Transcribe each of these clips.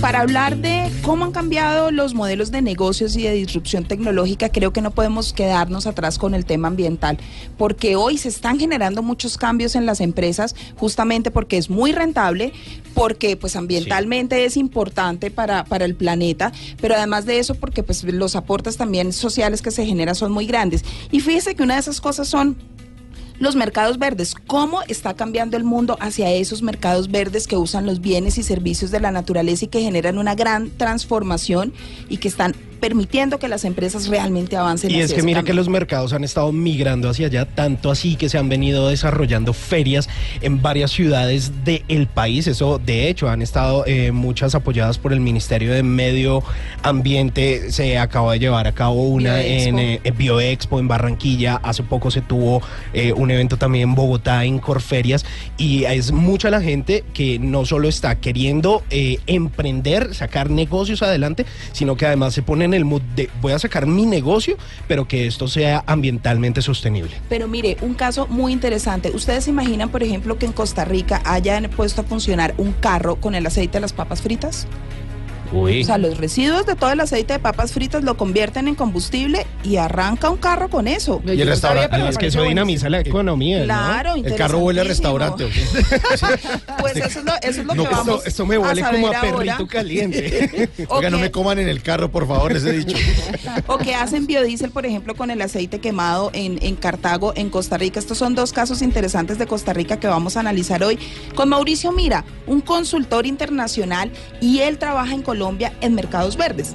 Para hablar de cómo han cambiado los modelos de negocios y de disrupción tecnológica, creo que no podemos quedarnos atrás con el tema ambiental, porque hoy se están generando muchos cambios en las empresas, justamente porque es muy rentable, porque pues ambientalmente es importante para, para el planeta, pero además de eso, porque pues los aportes también sociales que se generan son muy grandes. Y fíjese que una de esas cosas son los mercados verdes, cómo está cambiando el mundo hacia esos mercados verdes que usan los bienes y servicios de la naturaleza y que generan una gran transformación y que están permitiendo que las empresas realmente avancen. Y es que cambio. que los mercados han estado migrando hacia allá, tanto así que se han venido desarrollando ferias en varias ciudades del país. Eso, de hecho, han estado eh, muchas apoyadas por el Ministerio de Medio Ambiente. Se acaba de llevar a cabo una Bioexpo. en, eh, en Bioexpo en Barranquilla. Hace poco se tuvo eh, un evento también en Bogotá, en Corferias. Y es mucha la gente que no solo está queriendo eh, emprender, sacar negocios adelante, sino que además se pone en el mood de voy a sacar mi negocio, pero que esto sea ambientalmente sostenible. Pero mire, un caso muy interesante. Ustedes se imaginan, por ejemplo, que en Costa Rica hayan puesto a funcionar un carro con el aceite de las papas fritas. Uy. O sea, los residuos de todo el aceite de papas fritas lo convierten en combustible y arranca un carro con eso. Y el restaurante, es que eso dinamiza la economía. ¿no? Claro, El carro huele a restaurante. ¿o qué? Pues eso es lo, eso es lo No, que esto- vamos Esto me huele a como a ahora. perrito caliente. Oiga, no me coman en el carro, por favor, les he dicho. O que hacen biodiesel, por ejemplo, con el aceite quemado en, en Cartago, en Costa Rica. Estos son dos casos interesantes de Costa Rica que vamos a analizar hoy con Mauricio Mira, un consultor internacional y él trabaja en Colombia en mercados verdes.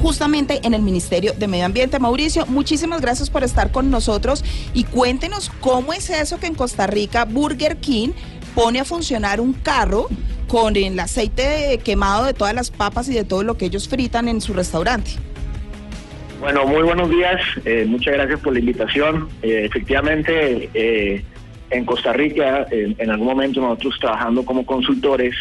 Justamente en el Ministerio de Medio Ambiente. Mauricio, muchísimas gracias por estar con nosotros y cuéntenos cómo es eso que en Costa Rica Burger King pone a funcionar un carro con el aceite quemado de todas las papas y de todo lo que ellos fritan en su restaurante. Bueno, muy buenos días. eh, muchas gracias por la invitación. Eh, efectivamente, eh, en Costa Rica, en, en algún momento nosotros trabajando como consultores,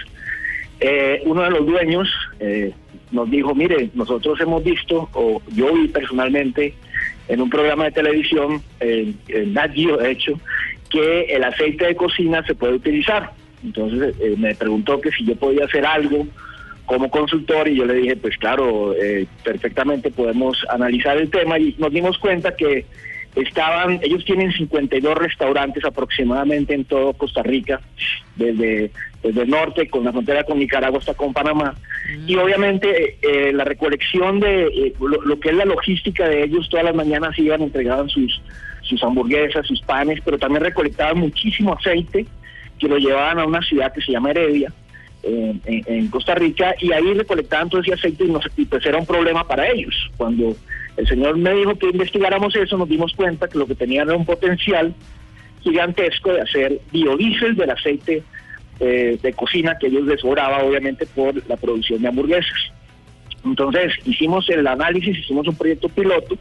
eh, uno de los dueños eh, nos dijo, mire, nosotros hemos visto, o yo vi personalmente, en un programa de televisión, eh, en Nat Geo, de hecho, que el aceite de cocina se puede utilizar. Entonces eh, me preguntó que si yo podía hacer algo como consultor y yo le dije, pues claro, eh, perfectamente podemos analizar el tema y nos dimos cuenta que estaban, ellos tienen 52 restaurantes aproximadamente en todo Costa Rica, desde, desde el norte, con la frontera con Nicaragua hasta con Panamá. Y obviamente eh, la recolección de eh, lo, lo que es la logística de ellos, todas las mañanas iban, entregaban sus, sus hamburguesas, sus panes, pero también recolectaban muchísimo aceite que lo llevaban a una ciudad que se llama Heredia, en, en- en Costa Rica, y ahí recolectaban todo ese aceite y, nos- y pues era un problema para ellos. Cuando el señor me dijo que investigáramos eso, nos dimos cuenta que lo que tenían era un potencial gigantesco de hacer biodiesel del aceite eh, de cocina que ellos les sobraba, obviamente, por la producción de hamburguesas. Entonces hicimos el análisis, hicimos un proyecto piloto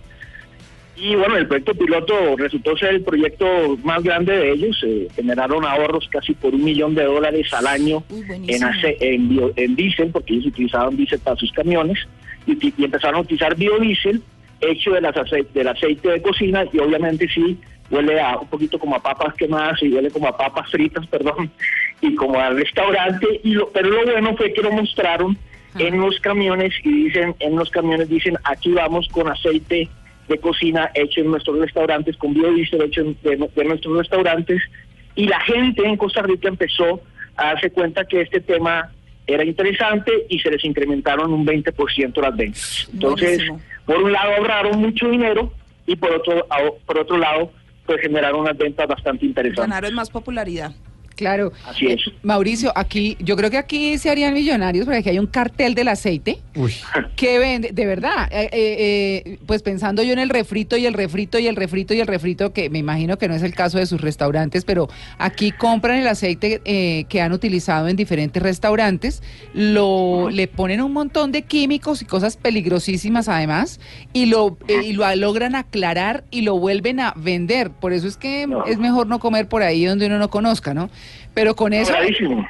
y bueno, el proyecto piloto resultó ser el proyecto más grande de ellos. eh, generaron ahorros casi por un millón de dólares al año Uy, en, ace- en, bio- en diésel, porque ellos utilizaban diésel para sus camiones, y, y empezaron a utilizar biodiesel hecho de las ace- del aceite de cocina y obviamente sí huele a un poquito como a papas quemadas y huele como a papas fritas, perdón, y como al restaurante, y lo, pero lo bueno fue que lo mostraron en los camiones y dicen, en los camiones dicen, aquí vamos con aceite de cocina hecho en nuestros restaurantes, con biodiesel hecho en- de, de nuestros restaurantes, y la gente en Costa Rica empezó a darse cuenta que este tema era interesante y se les incrementaron un 20% las ventas. Entonces, Buenísimo. Por un lado ahorraron mucho dinero y por otro, por otro lado, pues generaron unas ventas bastante interesantes. Ganaron más popularidad. Claro. Así es. Eh, Mauricio, aquí, yo creo que aquí se harían millonarios porque aquí hay un cartel del aceite Uy. que vende, de verdad, eh, eh, eh, pues pensando yo en el refrito y el refrito y el refrito y el refrito, que me imagino que no es el caso de sus restaurantes, pero aquí compran el aceite eh, que han utilizado en diferentes restaurantes, lo le ponen un montón de químicos y cosas peligrosísimas además, y lo, eh, y lo logran aclarar y lo vuelven a vender. Por eso es que No. es mejor no comer por ahí donde uno no conozca, ¿no? Pero con eso,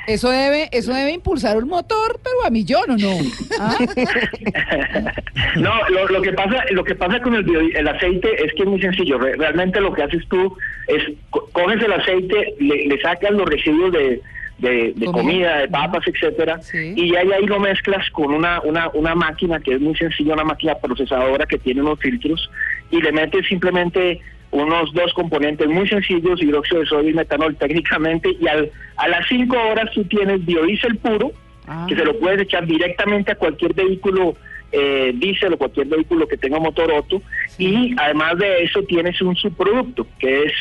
eso debe, eso debe impulsar un motor, pero a millón o no. ¿Ah? No, lo, lo que pasa, lo que pasa con el, bio- el aceite es que es muy sencillo. Re- realmente lo que haces tú es co- coges el aceite, le, le sacas los residuos de, de, de Comida. de papas, etcétera, Sí. y ahí, ahí lo mezclas con una, una, una máquina que es muy sencilla, una máquina procesadora que tiene unos filtros, y le metes simplemente unos dos componentes muy sencillos, hidróxido de sodio y metanol técnicamente, y al, a las cinco horas tú tienes biodiesel puro, Ah. que se lo puedes echar directamente a cualquier vehículo eh, diésel o cualquier vehículo que tenga motor Otto y además de eso tienes un subproducto que es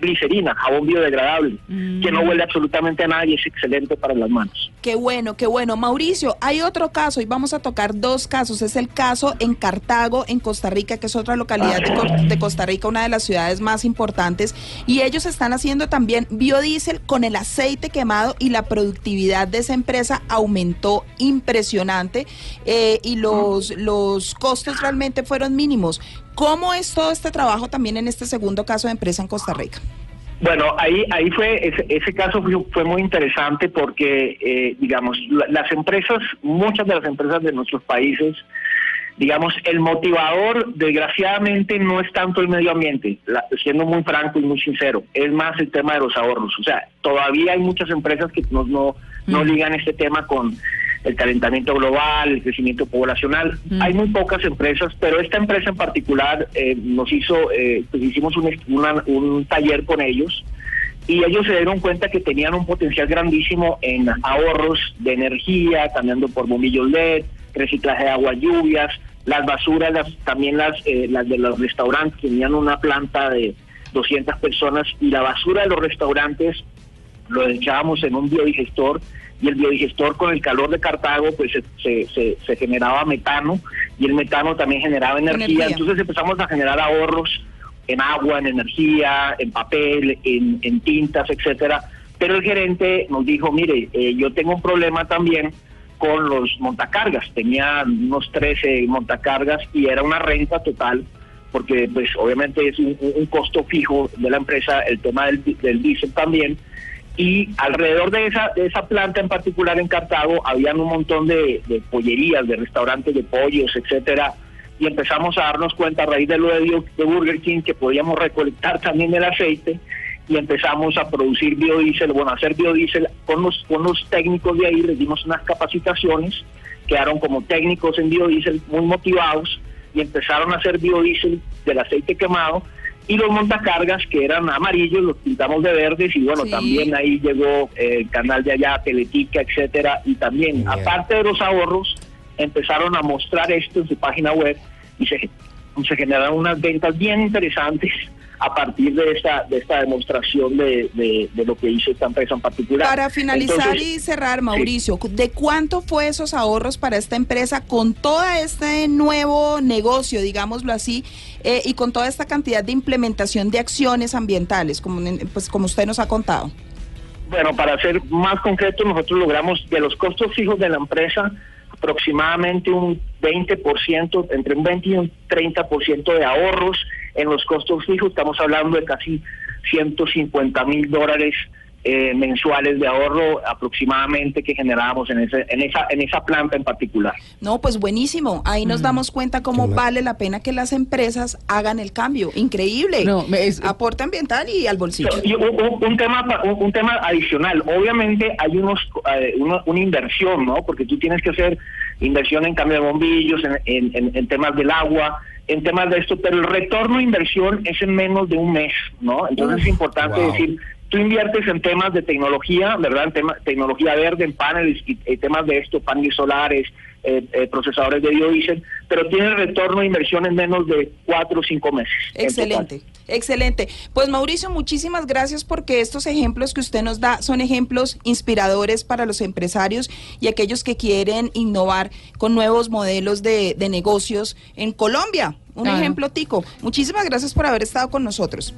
glicerina, jabón biodegradable, que no huele absolutamente a nada y es excelente para las manos. Qué bueno, qué bueno. Mauricio, hay otro caso y vamos a tocar dos casos. Es el caso en Cartago, en Costa Rica, que es otra localidad de Costa Rica, una de las ciudades más importantes. Y ellos están haciendo también biodiesel con el aceite quemado y la productividad de esa empresa aumentó impresionante eh, y los, los costos realmente fueron mínimos. ¿Cómo es todo este trabajo también en este segundo caso de empresa en Costa Rica? Bueno, ahí ahí fue ese, ese caso fue, fue muy interesante porque eh, digamos la- las empresas, muchas de las empresas de nuestros países, digamos el motivador desgraciadamente no es tanto el medio ambiente, la- siendo muy franco y muy sincero, es más el tema de los ahorros. O sea, todavía hay muchas empresas que no no, no ligan este tema con el calentamiento global, el crecimiento poblacional. Hay muy pocas empresas, pero esta empresa en particular eh, nos hizo, eh, pues hicimos un, una- un taller con ellos y ellos se dieron cuenta que tenían un potencial grandísimo en ahorros de energía, cambiando por bombillos LED, reciclaje de agua, lluvias, las basuras, las, también las, eh, las de los restaurantes, tenían una planta de 200 personas y la basura de los restaurantes lo echábamos en un biodigestor y el biodigestor con el calor de Cartago pues se, se, se- se generaba metano y el metano también generaba energía. Energía. entonces empezamos a generar ahorros en agua, en energía, en papel, en, en tintas, etcétera. Pero el gerente nos dijo, mire, eh, yo tengo un problema también con los montacargas. Tenía unos 13 montacargas y era una renta total porque pues obviamente es un, un costo fijo de la empresa, el tema del, del diésel también, y alrededor de esa, de esa planta en particular en Cartago habían un montón de, pollerías, de restaurantes de pollos, etcétera, y empezamos a darnos cuenta a raíz de lo de Burger King que podíamos recolectar también el aceite y empezamos a producir biodiesel, bueno, a hacer biodiesel con los, con los técnicos de ahí, les dimos unas capacitaciones, quedaron como técnicos en biodiesel muy motivados y empezaron a hacer biodiesel del aceite quemado y los montacargas que eran amarillos los pintamos de verdes y bueno, Sí. también ahí llegó eh, el canal de allá, Teletica, etcétera, y también, aparte de los ahorros, empezaron a mostrar esto en su página web y se, se generaron unas ventas bien interesantes a partir de esta de esta demostración de, de- de lo que hizo esta empresa en particular. Para finalizar Entonces, y cerrar, Mauricio, ¿de cuánto fue esos ahorros para esta empresa con todo este nuevo negocio, digámoslo así, eh, y con toda esta cantidad de implementación de acciones ambientales, como, pues, como usted nos ha contado? Bueno, para ser más concreto, nosotros logramos de los costos fijos de la empresa aproximadamente un 20%, entre un 20 y un 30% de ahorros en los costos fijos. Estamos hablando de casi 150 mil dólares eh, mensuales de ahorro aproximadamente que generábamos en, ese, en, esa, en esa planta en particular. No, pues buenísimo. Ahí nos damos cuenta cómo vale la pena que las empresas hagan el cambio. Increíble. No, es- Aporte ambiental y al bolsillo. Y un, un- un tema un, un tema adicional, obviamente hay unos eh, una inversión, ¿no? Porque tú tienes que hacer inversión en cambio de bombillos, en, en- en- en temas del agua, en temas de esto, pero el retorno de inversión es en menos de un mes, ¿no? Entonces es importante wow. decir tú inviertes en temas de tecnología, ¿verdad? En tema, tecnología verde, en paneles, y, y temas de esto, paneles solares, eh, eh, procesadores de biodiesel, pero tiene retorno de inversión en menos de cuatro o cinco meses. en Excelente, excelente. Pues Mauricio, muchísimas gracias porque estos ejemplos que usted nos da son ejemplos inspiradores para los empresarios y aquellos que quieren innovar con nuevos modelos de, de negocios en Colombia. Un Claro. ejemplo, Tico. Muchísimas gracias por haber estado con nosotros.